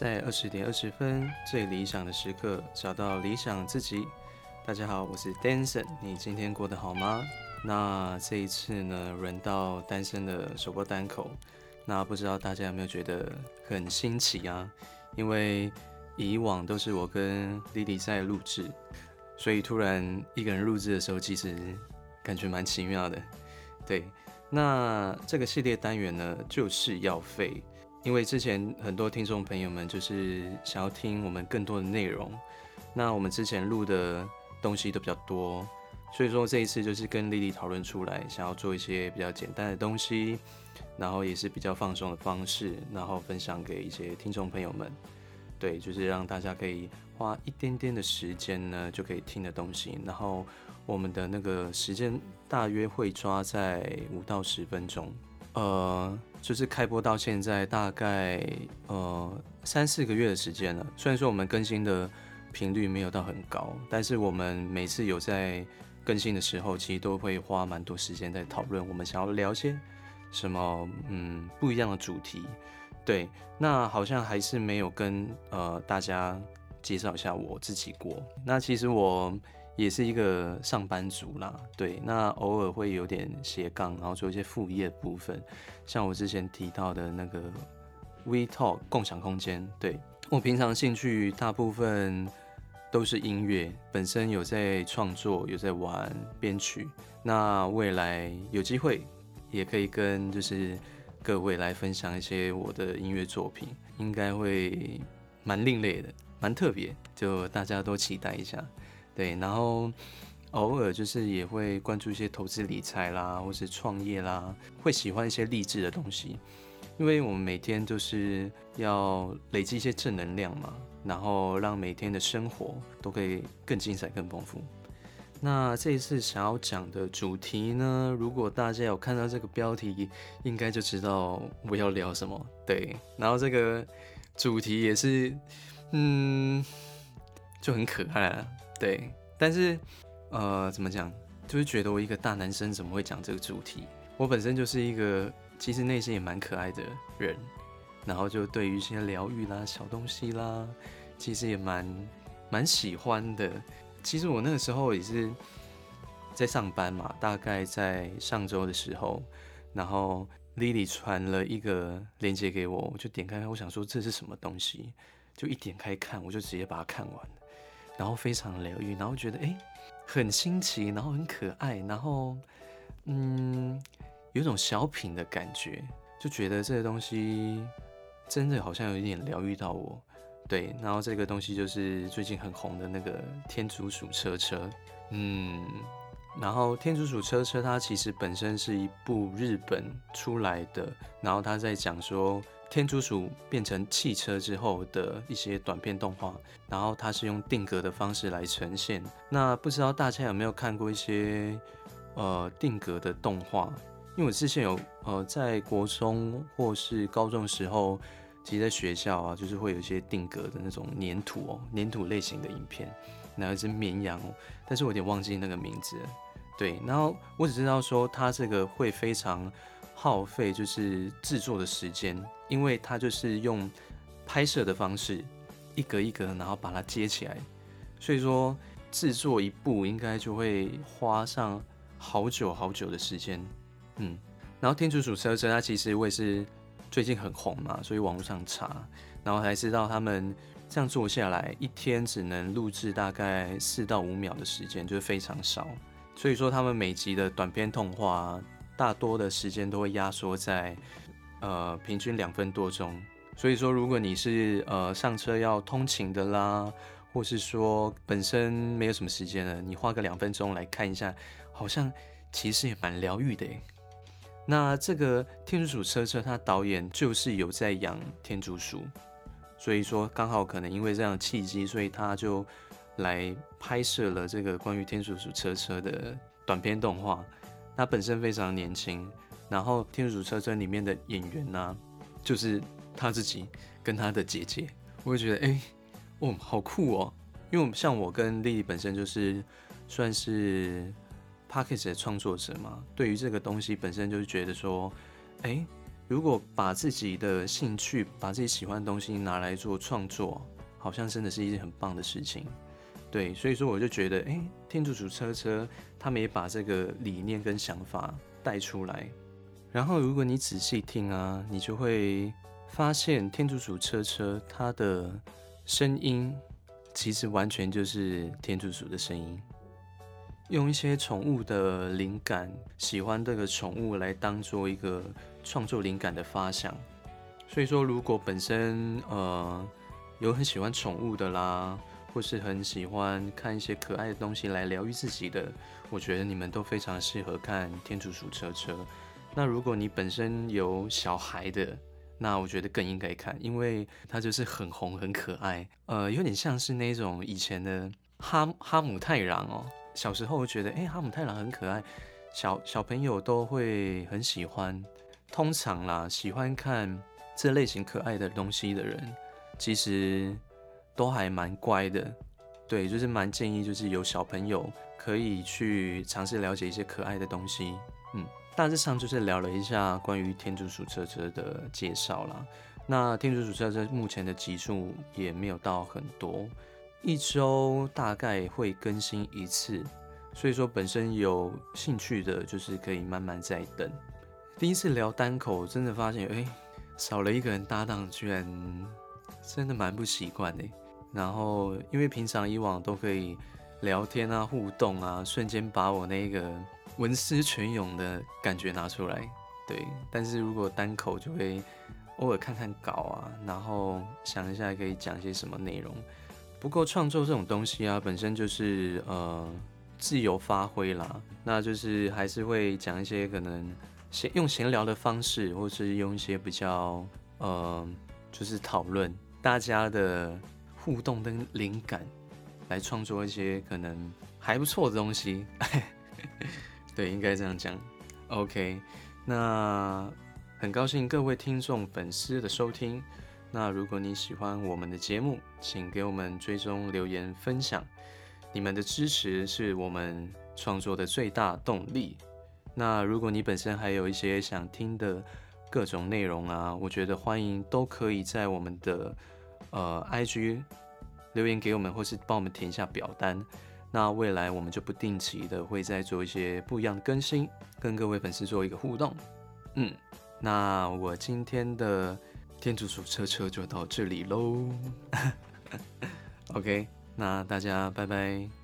在二十点二十分，最理想的时刻，找到理想自己。大家好，我是 Danson，你今天过得好吗？那这一次呢，轮到单身的首播单口。那不知道大家有没有觉得很新奇啊？因为以往都是我跟 Lily 在录制，所以突然一个人录制的时候，其实感觉蛮奇妙的。对，那这个系列单元呢，就是要废。因为之前很多听众朋友们就是想要听我们更多的内容，那我们之前录的东西都比较多，所以说这一次就是跟丽丽讨论出来，想要做一些比较简单的东西，然后也是比较放松的方式，然后分享给一些听众朋友们。对，就是让大家可以花一点点的时间呢，就可以听的东西。然后我们的那个时间大约会抓在五到十分钟。呃，就是开播到现在大概呃三四个月的时间了。虽然说我们更新的频率没有到很高，但是我们每次有在更新的时候，其实都会花蛮多时间在讨论我们想要聊些什么，嗯，不一样的主题。对，那好像还是没有跟呃大家介绍一下我自己过。那其实我。也是一个上班族啦，对，那偶尔会有点斜杠，然后做一些副业的部分，像我之前提到的那个 We Talk 共享空间，对，我平常兴趣大部分都是音乐，本身有在创作，有在玩编曲，那未来有机会也可以跟就是各位来分享一些我的音乐作品，应该会蛮另类的，蛮特别，就大家都期待一下。对，然后偶尔就是也会关注一些投资理财啦，或是创业啦，会喜欢一些励志的东西，因为我们每天就是要累积一些正能量嘛，然后让每天的生活都可以更精彩、更丰富。那这一次想要讲的主题呢，如果大家有看到这个标题，应该就知道我要聊什么。对，然后这个主题也是，嗯，就很可爱啊。对，但是，呃，怎么讲？就是觉得我一个大男生怎么会讲这个主题？我本身就是一个其实内心也蛮可爱的人，然后就对于一些疗愈啦、小东西啦，其实也蛮蛮喜欢的。其实我那个时候也是在上班嘛，大概在上周的时候，然后 Lily 传了一个链接给我，我就点开，我想说这是什么东西，就一点开看，我就直接把它看完了。然后非常疗愈，然后觉得诶很新奇，然后很可爱，然后嗯有种小品的感觉，就觉得这个东西真的好像有一点疗愈到我。对，然后这个东西就是最近很红的那个天竺鼠车车，嗯，然后天竺鼠车车它其实本身是一部日本出来的，然后他在讲说。天竺鼠变成汽车之后的一些短片动画，然后它是用定格的方式来呈现。那不知道大家有没有看过一些呃定格的动画？因为我之前有呃在国中或是高中的时候，其实在学校啊，就是会有一些定格的那种粘土哦，粘土类型的影片，然后一只绵羊，但是我有点忘记那个名字了。对，然后我只知道说它这个会非常。耗费就是制作的时间，因为它就是用拍摄的方式，一格一格，然后把它接起来，所以说制作一部应该就会花上好久好久的时间。嗯，然后天主主车车它其实我也是最近很红嘛，所以网络上查，然后才知道他们这样做下来，一天只能录制大概四到五秒的时间，就是非常少。所以说他们每集的短片动画。大多的时间都会压缩在，呃，平均两分多钟。所以说，如果你是呃上车要通勤的啦，或是说本身没有什么时间了，你花个两分钟来看一下，好像其实也蛮疗愈的。那这个天竺鼠车车，它导演就是有在养天竺鼠，所以说刚好可能因为这样的契机，所以他就来拍摄了这个关于天竺鼠车车的短片动画。他本身非常年轻，然后《天主车车》里面的演员呢、就是他自己跟他的姐姐，我会觉得哎、哦，好酷哦！因为像我跟丽丽本身就是算是 Podcast 的创作者嘛，对于这个东西本身就是觉得说，哎、如果把自己的兴趣、把自己喜欢的东西拿来做创作，好像真的是一件很棒的事情。对，所以说我就觉得，哎、天主主车车他们也把这个理念跟想法带出来。然后，如果你仔细听啊，你就会发现天竺鼠车车它的声音其实完全就是天竺鼠的声音。用一些宠物的灵感，喜欢这个宠物来当做一个创作灵感的发想。所以说，如果本身呃有很喜欢宠物的啦，或是很喜欢看一些可爱的东西来疗愈自己的，我觉得你们都非常适合看天竺鼠车车。那如果你本身有小孩的，那我觉得更应该看，因为它就是很红很可爱，呃，有点像是那种以前的哈哈姆太郎哦。小时候觉得，哎，哈姆太郎很可爱，小小朋友都会很喜欢。通常啦，喜欢看这类型可爱的东西的人，其实都还蛮乖的。对，就是蛮建议，就是有小朋友可以去尝试了解一些可爱的东西。嗯，大致上就是聊了一下关于天竺鼠车车的介绍啦。那天竺鼠车车目前的集数也没有到很多。一周大概会更新一次，所以说本身有兴趣的，就是可以慢慢再等。第一次聊单口，真的发现，哎，少了一个人搭档，居然真的蛮不习惯的。然后，因为平常以往都可以聊天啊、互动啊，瞬间把我那个文思泉涌的感觉拿出来，对。但是如果单口，就会偶尔看看稿啊，然后想一下可以讲一些什么内容。不过创作这种东西啊，本身就是呃自由发挥啦，那就是还是会讲一些可能闲用闲聊的方式，或是用一些比较呃就是讨论大家的互动跟灵感来创作一些可能还不错的东西。对，应该这样讲。OK，那很高兴各位听众粉丝的收听。那如果你喜欢我们的节目，请给我们追踪、留言、分享。你们的支持是我们创作的最大动力。那如果你本身还有一些想听的各种内容啊，我觉得欢迎都可以在我们的呃 IG 留言给我们，或是帮我们填一下表单。那未来我们就不定期的会再做一些不一样的更新，跟各位粉丝做一个互动。嗯，那我今天的。天竺鼠车车就到这里喽，OK，那大家拜拜。